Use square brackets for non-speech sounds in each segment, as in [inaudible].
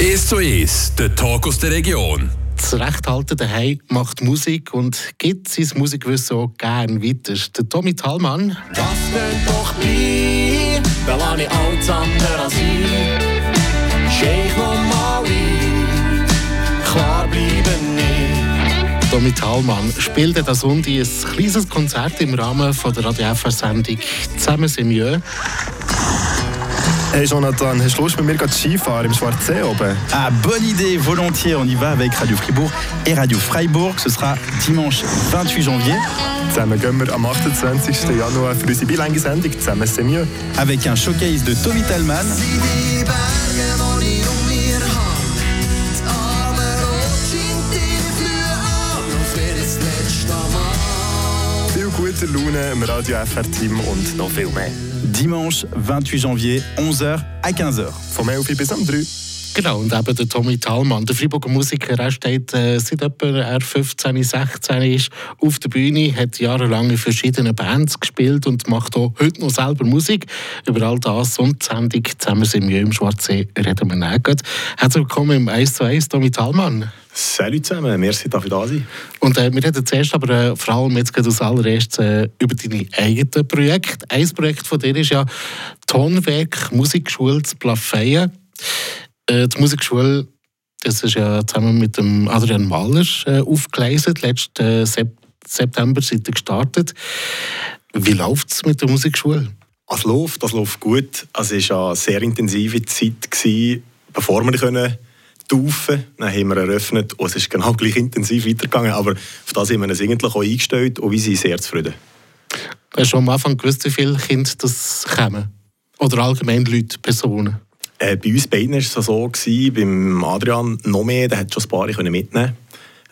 1 zu 1, der Talk aus der Region. Das Rechthalten daheim macht Musik und gibt sein Musikwissen auch gerne weiter. Der Tommy Thalmann. Das tönt doch bei, da lasse ich alles andere als ein. Scheich nochmal ein, klar bleiben nicht. Tommy Thalmann spielt an Sonntag ein kleines Konzert im Rahmen von der Radio FR-Sendung «Zusammen sind wir». Hey Jonathan, hast du Lust mit mir Skifahren im Schwarzsee oben? Ah, bonne idée, volontiers. On y va avec Radio Fribourg et Radio Freiburg. Ce sera dimanche 28 janvier. Zusammen gehen wir am 28. Januar für unsere bilingue Sendung «Zusammen sind wir». Avec un showcase de Tommy Talman. Viel gute Laune im Radio FR-Team und noch viel mehr. Dimanche 28 janvier, 11h à 15h. Vom 11 Uhr bis am 3. Genau, und eben der Tommy Thalmann, der Freiburger Musiker, er steht äh, seit etwa er 15, 16 ist auf der Bühne, hat jahrelang in verschiedenen Bands gespielt und macht auch heute noch selber Musik. Über all das und die Sendung «Zusammen sind wir im Schwarzsee» reden wir nachher. Herzlich willkommen im 1 zu 1, Tommy Thalmann. Salut zusammen, merci, dass ich da sein. Und äh, wir reden zuerst aber äh, vor allem jetzt gerade als allererstes äh, über deine eigenen Projekte. Ein Projekt von dir ist ja Tonwerk Musikschule zu Plafeyen. Äh, die Musikschule, das ist ja zusammen mit dem Adrian Mahler äh, aufgeleistet. Letzten äh, Sep September seid ihr gestartet. Wie läuft es mit der Musikschule? Es läuft, das läuft gut. Es war eine sehr intensive Zeit, gewesen, bevor wir können taufen Dann haben wir eröffnet und es ist genau gleich intensiv weitergegangen. Aber auf das haben wir uns eigentlich auch eingestellt und wir sind sehr zufrieden. Hast du schon am Anfang gewusst, wie viele Kinder das kommen? Oder allgemein Leute, Personen? Äh, bei uns beiden war es so, gewesen, beim Adrian noch mehr, der hat schon ein paar mitnehmen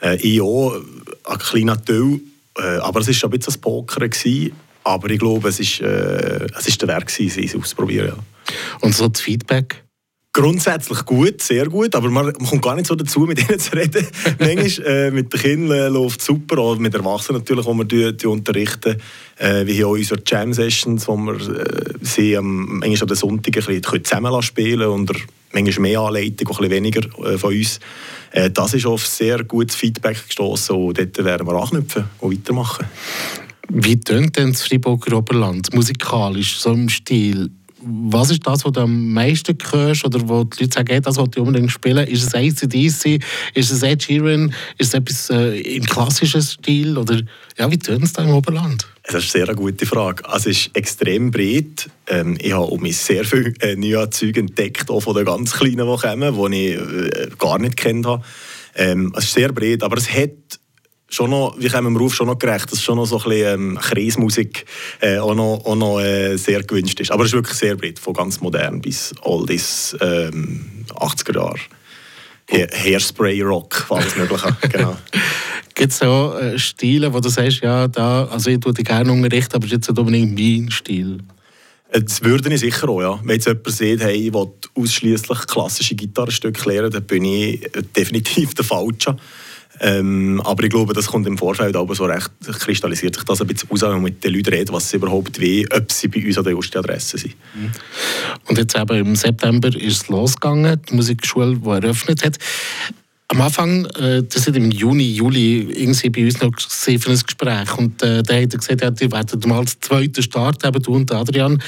äh, Ich auch, ein kleiner Teil, äh, aber es war schon ein bisschen ein Poker. Gewesen. Aber ich glaube, es ist, äh, der gewesen, es auszuprobieren. Ja. Und so das Feedback? Grundsätzlich gut, sehr gut, aber man, man kommt gar nicht so dazu, mit [laughs] ihnen zu reden. Manchmal äh, mit den Kindern äh, läuft es super, auch mit Erwachsenen natürlich, wo wir die, die unterrichten. Äh, wie hier auch unsere Jam-Sessions, wo wir äh, sie am, manchmal an den Sonntagen ein bisschen zusammen spielen und manchmal mehr Anleitung, ein weniger äh, von uns. Äh, das ist auf sehr gutes Feedback gestoßen und dort werden wir anknüpfen und weitermachen. Wie tönt denn das Freiburger Oberland musikalisch, so im Stil? Was ist das, was du am meisten hörst oder wo die Leute sagen, hey, das wollte ich unbedingt spielen? Ist es ACDC? Ist es Ed Sheeran? Ist es etwas äh, im klassischen Stil? Oder ja, wie tun es da im Oberland? Das ist eine sehr gute Frage. Also, es ist extrem breit. Ähm, ich habe um mich sehr viele äh, neue Züge entdeckt, auch von den ganz Kleinen, die kommen, die ich äh, gar nicht kennt habe. Ähm, es ist sehr breit, aber es hat schon noch, wie kommen wir auf, schon noch gerecht, dass schon noch so ein bisschen ähm, Kreismusik äh, auch noch, auch noch äh, sehr gewünscht ist. Aber es ist wirklich sehr breit, von ganz modern bis oldies ähm, 80er Jahre. Ha Hairspray Rock, alles Mögliche. genau. [laughs] Gibt es auch äh, Stile, wo du sagst, ja, da, also ich tue dich gerne unterrichten, aber es ist jetzt nicht unbedingt mein Stil? Das würde ich sicher auch, ja. Wenn jetzt jemand sieht, hey, ich will ausschließlich klassische Gitarrenstücke lernen, dann bin ich definitiv der Falsche. Ähm, aber ich glaube, das kommt im Vorfeld aber so recht, kristallisiert sich das ein bisschen aus, wenn man mit den Leuten redet, was sie überhaupt wie, ob sie bei uns an der ersten Adresse sind. Mhm. Und jetzt eben im September ist es losgegangen, die Musikschule, die eröffnet hat. Am Anfang, äh, das ist im Juni, Juli, irgendwie bei uns noch für ein Gespräch. Und äh, da hat er gesagt, ja, die werden mal als zweiten Start, eben du und Adrian.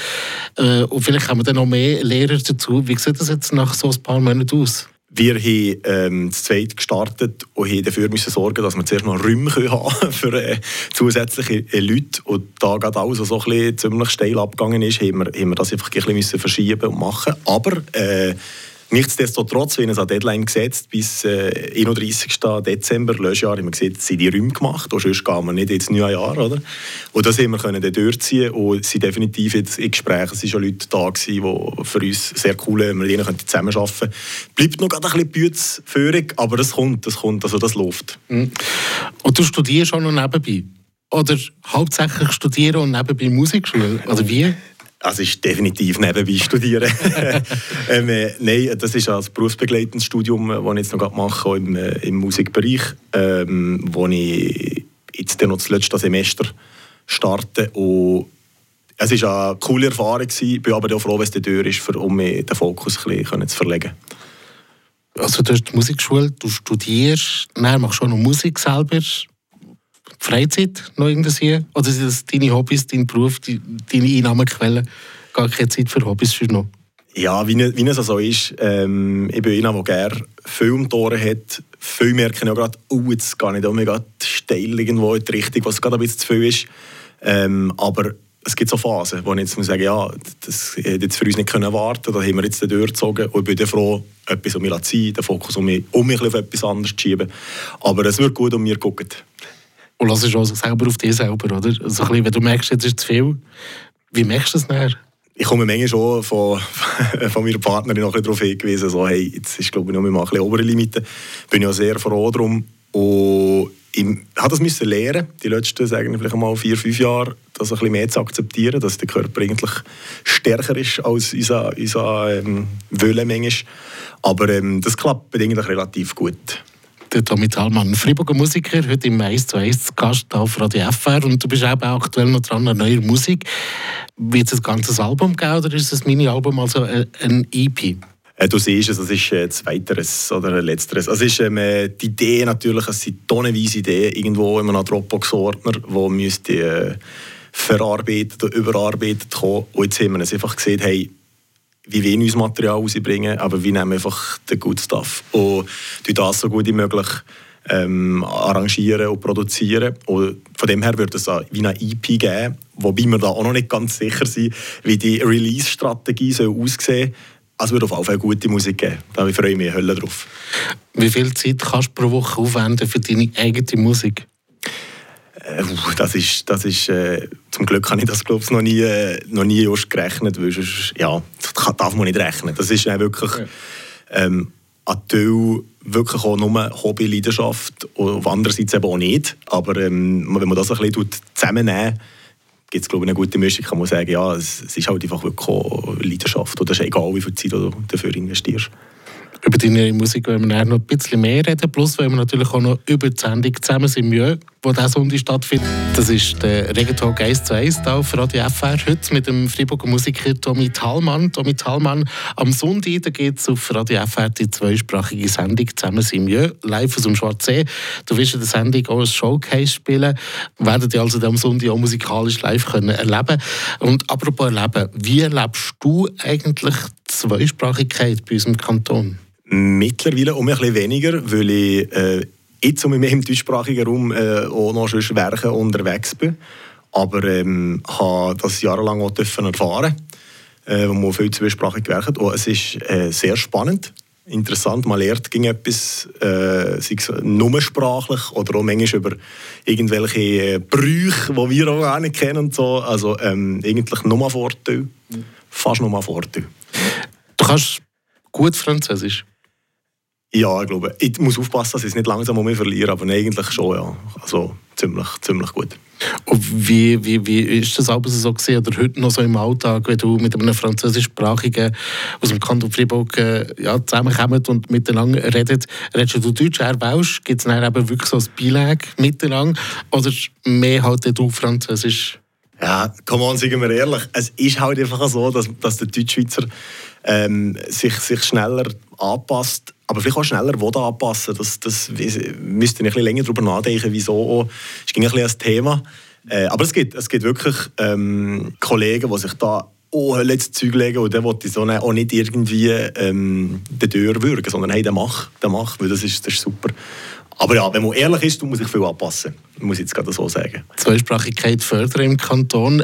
Äh, und vielleicht haben wir dann noch mehr Lehrer dazu. Wie sieht das jetzt nach so ein paar Monaten aus? Wir haben ähm, das zweite gestartet und haben dafür müssen sorgen, dass wir zuerst noch Räume [laughs] haben für äh, zusätzliche äh, Leute. Und da gerade alles so ein bisschen ziemlich steil abgegangen ist, haben wir, haben wir das einfach ein bisschen verschieben und machen. Aber äh, Nichtsdestotrotz, wenn es eine Deadline gesetzt bis äh, 31. Dezember, Löschjahr, haben wir gesehen, sind die Räume gemacht, und sonst gehen wir nicht ins neue Jahr. Oder? Und das haben wir können dann durchziehen und sind definitiv jetzt in Gesprächen, es waren schon Leute da, gewesen, die für uns sehr cool sind, wir ihnen zusammenarbeiten können. Bleibt noch ein bisschen Bützführung, aber das kommt, das kommt, also das läuft. Mhm. Und du studierst auch noch nebenbei? Oder hauptsächlich studieren und nebenbei Musikschule? Oder wie? Also ist definitiv nebenbei studieren. [laughs] [laughs] ähm, äh, nein, das ist ein berufsbegleitendes Studium, das ich jetzt noch mache im, äh, im Musikbereich, ähm, wo ich jetzt noch das letzte Semester starte. Und es war eine coole Erfahrung, ich bin aber auch froh, wenn es die Tür ist, um den Fokus ein bisschen zu verlegen. Also du hast die Musikschule, du studierst, dann machst du auch noch Musik selber. Freizeit noch irgendwie? Oder sind das deine Hobbys, dein Beruf, die, deine Einnahmequellen? Gar keine Zeit für Hobbys für noch? Ja, wie, wie es so ist, ähm, ich bin einer, der gerne Filmtore hat. Viel merke ich auch gerade, oh, jetzt gehe ich da steil irgendwo in die Richtung, was gerade ein bisschen zu viel ist. Ähm, aber es gibt so Phasen, wo ich jetzt muss sagen ja, das hätte jetzt für uns nicht können warten da haben wir jetzt durchgezogen und ich bin froh, etwas um mich zu ziehen, den Fokus um mich, um mich auf etwas anderes zu schieben. Aber es wird gut um mir gucken. Und lass es auch selber auf dich selber, oder? Also ein bisschen, wenn du merkst, jetzt ist zu viel, wie merkst du das nachher? Ich komme manchmal schon von, [laughs] von meiner Partnerin noch ein darauf hingewiesen, so, hey, jetzt ist glaube ich noch mal ein bisschen obere Limite. Bin auch sehr froh darum. Und ich habe das müssen lernen, die letzten sagen vielleicht mal vier, fünf Jahre, das ein bisschen mehr zu akzeptieren, dass der Körper eigentlich stärker ist als unser, unser ähm, Wille manchmal. Aber ähm, das klappt eigentlich relativ gut. Der Tommy Thalmann, Freiburger Musiker, heute im 1 zu 1 Gast auf Radio FR und du bist auch aktuell noch dran an neuer Musik. Wird es ein ganzes Album geben oder ist ein Mini-Album, also ein EP? Äh, du siehst es, das ist äh, zweiteres oder letzteres. Also ist, ähm, die Idee natürlich, es sind tonnenweise Ideen irgendwo in einem Dropbox-Ordner, wo müsste äh, verarbeitet oder überarbeitet kommen. Und jetzt haben wir es einfach gesehen, hey, wie wir unser Material rausbringen, aber wir nehmen einfach den Good Stuff und das so gut wie möglich ähm, arrangieren und produzieren. Und von dem her wird es wie eine EP geben, wobei wir da auch noch nicht ganz sicher sind, wie die Release-Strategie aussehen soll. Also wird auf jeden Fall gute Musik geben. Da freue ich mich Hölle drauf. Wie viel Zeit kannst du pro Woche aufwenden für deine eigene Musik? Äh, das ist, das ist äh, zum Glück habe ich das glaube ich, noch nie, äh, noch nie just gerechnet, weil sonst, ja, das darf man nicht rechnen. Das ist wirklich ja. ähm, ein Teil wirklich auch nur Hobby-Leidenschaft und auf andererseits eben auch nicht. Aber ähm, wenn man das ein bisschen zusammennehmen gibt es glaube ich eine gute Mischung. Kann man sagen, ja, es, es ist halt einfach wirklich Leidenschaft und es ist egal, wie viel Zeit du dafür investierst. Über deine Musik wollen wir noch ein bisschen mehr reden. Plus wollen wir natürlich auch noch über die Sendung «Zusammen sind wir», wo dieser Sonntag stattfindet. Das ist der Regentalk 1 zu 1 hier auf Radio FR. Heute mit dem Freiburger Musiker Tommy Thalmann. Tommy Thalmann, am Sonntag geht es auf Radio FR die zweisprachige Sendung «Zusammen sind wir», live aus dem Schwarzsee. Du wirst in der Sendung auch ein Showcase spielen. Werdet ihr also am Sonntag auch musikalisch live können erleben Und apropos erleben, wie erlebst du eigentlich die Zweisprachigkeit bei unserem Kanton? Mittlerweile um ein bisschen weniger, weil ich äh, jetzt um mehr im deutschsprachigen Raum äh, auch noch schon werken unterwegs bin. Aber ähm, habe das jahrelang auch erfahren, äh, wo man viel zweisprachig werkt. Und es ist äh, sehr spannend, interessant. Man lernt gegen etwas, äh, sei es nur sprachlich oder auch manchmal über irgendwelche äh, Brüche, die wir auch gar nicht kennen. Und so. Also ähm, eigentlich nur Vorteil. Fast nur Vorteil. Du kannst gut Französisch? Ja, ich glaube, ich muss aufpassen, dass ich es nicht langsam um mich verliere, aber eigentlich schon, ja. Also ziemlich, ziemlich gut. Und wie, wie, wie ist das aber so gesehen oder heute noch so im Alltag, wenn du mit einem französischsprachigen aus dem Kanton Fribourg äh, ja, zusammenkommt und miteinander redet? Redest du Deutsch, er Welsch? Gibt es dann eben wirklich so ein Beilag miteinander? Oder mehr halt du Französisch? Ja, komm on, sagen wir ehrlich, es ist halt einfach so, dass, dass der Deutschschweizer ähm, sich, sich schneller anpasst aber vielleicht auch schneller anpassen das, das müsste ich länger darüber nachdenken, wieso. Es ging ein bisschen als Thema. Äh, aber es gibt, es gibt wirklich ähm, Kollegen, die sich da oh, letztes Zeug legen und der will so auch nicht irgendwie ähm, die Tür würgen, sondern hey, der mach, der mach, weil das ist, das ist super. Aber ja, wenn man ehrlich ist, muss ich viel anpassen. Muss ich jetzt gerade so sagen. Zweisprachigkeit fördern im Kanton.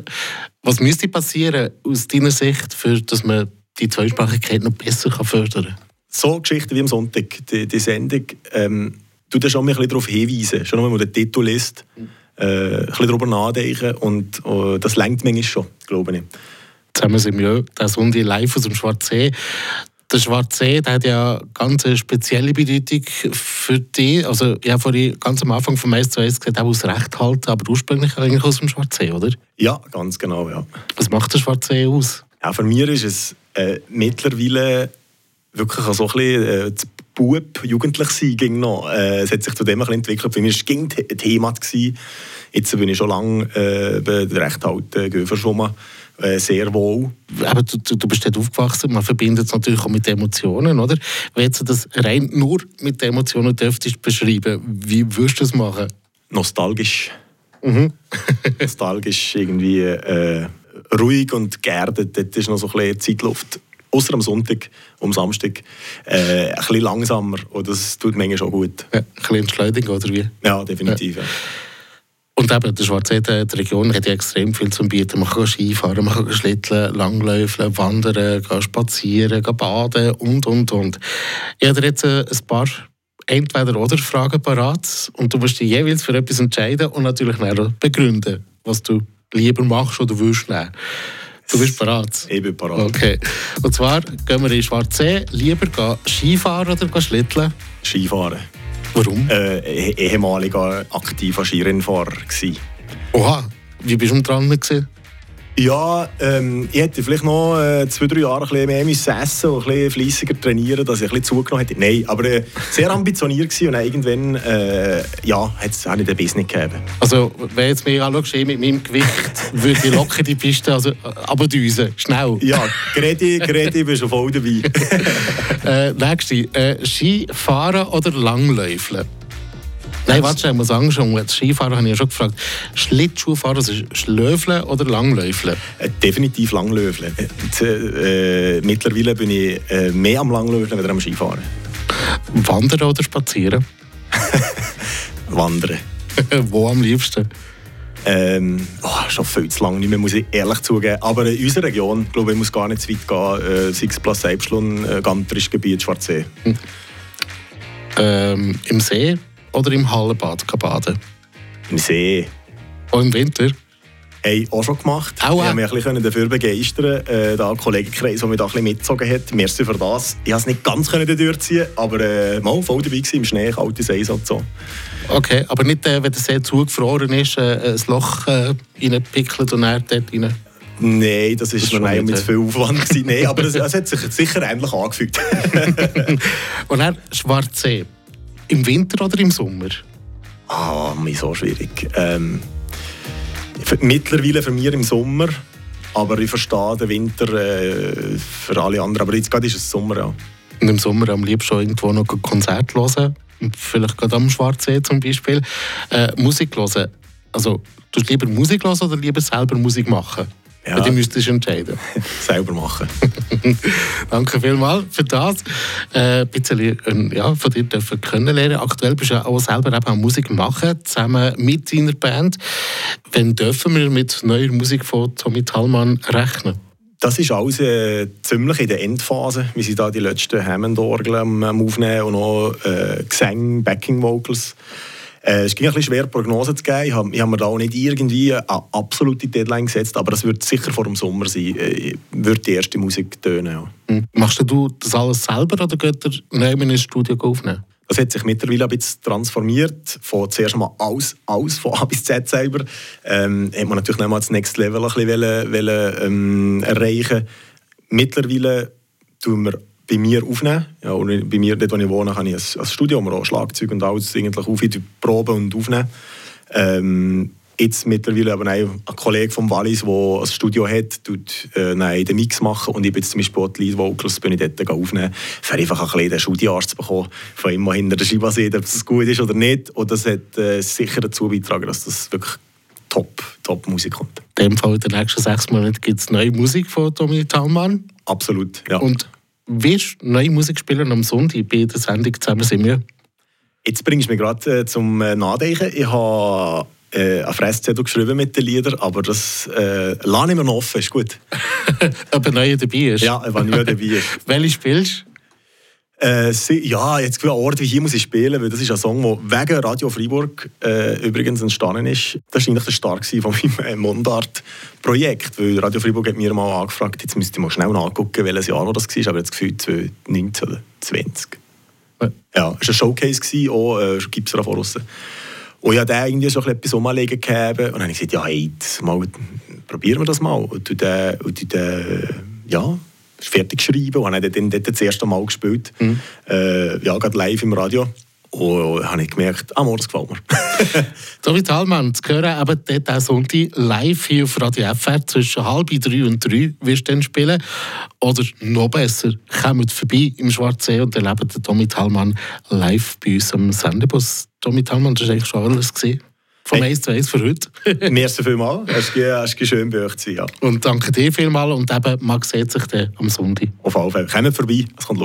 Was müsste passieren aus deiner Sicht, für, dass man die Zweisprachigkeit noch besser fördern kann? So Geschichten wie am Sonntag, die, die Sendung, ähm, tut da schon ein bisschen darauf hinweisen. Schon wenn man den Titel liest, äh, ein bisschen darüber nachdenken und äh, das lenkt manchmal schon, glaube ich. Zusammen sind wir der Sonntag live aus dem Schwarzsee. Der Schwarzsee der hat ja ganz eine spezielle Bedeutung für dich. Also, ich habe vorhin ganz am Anfang vom S zu S gesagt, auch aus Recht halten, aber ursprünglich eigentlich aus dem Schwarzsee, oder? Ja, ganz genau, ja. Was macht der Schwarzsee aus? Ja, für mich ist es äh, mittlerweile wirklich so ein bisschen äh, das Bub, jugendlich sein ging noch. Äh, es hat sich zu dem ein bisschen entwickelt. Für mich war es ein Thema. Gewesen. Jetzt bin ich schon lange äh, recht alt, äh, schon mal äh, sehr wohl. Aber du, du, du bist dort aufgewachsen, man verbindet es natürlich auch mit Emotionen, oder? Wenn du das rein nur mit Emotionen dürftest beschreiben, wie würdest du das machen? Nostalgisch. [laughs] [laughs] Nostalgisch, irgendwie äh, ruhig und geerdet. Dort ist noch so ein bisschen Zeitluft. Außer am Sonntag, am Samstag, äh, ein bisschen langsamer. Und das tut manchmal schon gut. Ja, ein bisschen Entschleunigung, oder wie? Ja, definitiv. Ja. Und eben, der Schwarzede, die Region hat ja extrem viel zu bieten. Man kann Skifahren, man kann schlitteln, langläufeln, wandern, gehen spazieren, gehen baden und, und, und. Ich habe jetzt äh, ein paar Entweder-Oder-Fragen parat und du musst dich jeweils für etwas entscheiden und natürlich begründen, was du lieber machst oder willst nehmen. Du bist parat. Ich bin parat. Okay. Und zwar gehen wir in Schwarzsee. Lieber gehen Skifahren oder gehen schlitteln? Skifahren. Warum? Äh, eh- ehemaliger aktiver Skirennfahrer gewesen. Oha, wie bist du dran gewesen? Ja, ähm, ich hätte vielleicht noch äh, zwei, drei Jahre ein bisschen mehr müssen essen und ein bisschen fleissiger trainieren, dass ich ein bisschen zugenommen hätte. Nein, aber äh, sehr ambitioniert gewesen und dann irgendwann äh, ja, hat es auch nicht ein Business gegeben. Also, wenn jetzt mir anschaust, ich mit meinem Gewicht, würde ich locker die Piste also, abdüsen. Schnell. Ja, Gredi, Gredi, bist schon voll dabei. [laughs] Äh, nächste. Äh, Skifahren oder Langläufeln? Nein, warte, ich muss sagen, schon, das Skifahren habe ich ja schon gefragt. Schlittschuhfahren, also Schlöfeln oder Langläufeln? Äh, definitiv Langlöfeln. Äh, äh, mittlerweile bin ich äh, mehr am Langlöfeln als am Skifahren. Wandern oder spazieren? [laughs] Wandern. [laughs] Wo am liebsten? Ähm, oh, schon viel zu lange nicht mehr, muss ich ehrlich zugeben. Aber in unserer Region, glaube ich, muss gar nicht zu weit gehen. Äh, es Platz Selbstlohn, äh, Gantrisch Gebiet, Schwarzsee. Ähm, Im See oder im Hallenbad baden? Im See. Auch im Winter? Hey, auch schon gemacht. Auch, ich habe mich ein bisschen dafür begeistern äh, da ein Kollegenkreis, der mich da ein bisschen mitgezogen hat. Merci für das. Ich konnte es nicht ganz können durchziehen, aber äh, mal voll dabei gewesen, im Schnee, kaltes Eis und so. Okay, aber nicht, äh, wenn der See zugefroren ist, äh, ein Loch äh, reinpickelt und er dort rein. Nein, das ist ist mir mit äh. viel Aufwand. Nein, aber es, [laughs] es hat sich sicher ähnlich angefühlt. Und dann Schwarzsee. Im Winter oder im Sommer? ah, mir so schwierig. Ähm, mittlerweile für mich im Sommer, aber ich verstehe den Winter äh, für alle anderen. Aber jetzt gerade ist es Sommer, ja. Und im Sommer am liebsten irgendwo noch ein Konzert hören. Vielleicht gerade am Schwarzsee zum Beispiel. Äh, Musik hören. Also, du lieber Musik hören oder lieber selber Musik machen? Ja. Du müsstest entscheiden. [laughs] Selber machen. [laughs] Danke vielmals für das. Äh, ein bisschen ähm, ja, von dir dürfen kennenlernen. Aktuell bist du auch selber eben auch Musik machen, zusammen mit deiner Band. Wann dürfen wir mit neuer Musik von Tommy Thalmann rechnen? Das ist alles äh, ziemlich in der Endphase. Wir sind da die letzten Hammond-Orgeln am, Aufnehmen und noch äh, Gesang, Backing-Vocals. Äh, es ging ein bisschen schwer, Prognosen zu geben. Ich habe hab mir da auch nicht irgendwie eine absolute Deadline gesetzt, aber es wird sicher vor dem Sommer sein, äh, wird die erste Musik tönen. Ja. Hm. Machst du das alles selber oder geht ihr neu in ein Studio aufnehmen? Das hat sich mittlerweile ein bisschen transformiert. Von zuerst mal alles, alles von A bis Z selber. Ähm, hat man natürlich noch mal das Next Level ein bisschen wollen, wollen, ähm, erreichen. Mittlerweile tun wir bei mir aufnehmen. Ja, und bei mir, dort wo ich wohne, habe ich ein, ein Studio, wo auch Schlagzeug und alles eigentlich auf, proben und aufnehmen. Ähm, jetzt mittlerweile aber ein, Kollege vom Wallis, der ein Studio hat, tut äh, nein, den Mix machen und ich bin jetzt zum Beispiel auch die Lead Vocals bin ich dort aufnehmen, für einfach ein bisschen den Studioarzt zu bekommen, von ihm mal hinter der Scheibe sehen, ob das gut ist oder nicht. Und das hat äh, sicher dazu beigetragen, dass das wirklich top, top Musik kommt. In dem Fall in den nächsten sechs Monaten gibt es neue Musik von Tommy Thalmann. Absolut, ja. Und wirst du neue Musik spielen am Sonntag bei der Sendung «Zusammen sind wir»? Jetzt bringst du mich gerade äh, zum äh, Nachdenken. Ich habe äh, einen Fresszettel geschrieben mit den Liedern, aber das äh, lasse ich mir noch offen, ist gut. [laughs] Ob ein neuer dabei ist? Ja, wenn nicht dabei ist. [laughs] Welche spielst du? Äh, sie, ja, jetzt ein Ort wie hier muss ich spielen, weil das ist ein Song, der wegen Radio Freiburg äh, übrigens entstanden ist. Das war eigentlich der Start von meinem äh, Mundart-Projekt, weil Radio Freiburg hat mir mal angefragt, jetzt müsste ich mal schnell nachgucken, welches Jahr das war, aber jetzt gefühlt 2019 oder 20. Ja. Ja, es war ein Showcase, gewesen, auch äh, gibt es voraus. Und ich habe da irgendwie so etwas umlegen gegeben und dann habe ich gesagt, ja, hey, jetzt mal, probieren wir das mal. Und du den, und du den, ja, fertig geschrieben und habe dann dort das erste Mal gespielt. Äh, ja, gerade live im Radio. Und habe ich gemerkt, ah, das gefällt mir. [laughs] David Hallmann, zu hören eben dort auch Sonntag live hier auf Radio FR zwischen halb drei und drei wirst du dann spielen. Oder noch besser, kommt vorbei im Schwarzsee und erlebt den David Hallmann live bei uns am Sendebus. David Hallmann, das war eigentlich schon alles gesehen. Vom Hey. 1 zu 1 für heute. [laughs] [laughs] Merci vielmals. Es war schön bei euch. zu sein, Ja. und danke dir vielmals und eben, man sieht sich dann am Sonntag. Auf alle Fälle. Kommt vorbei, es kommt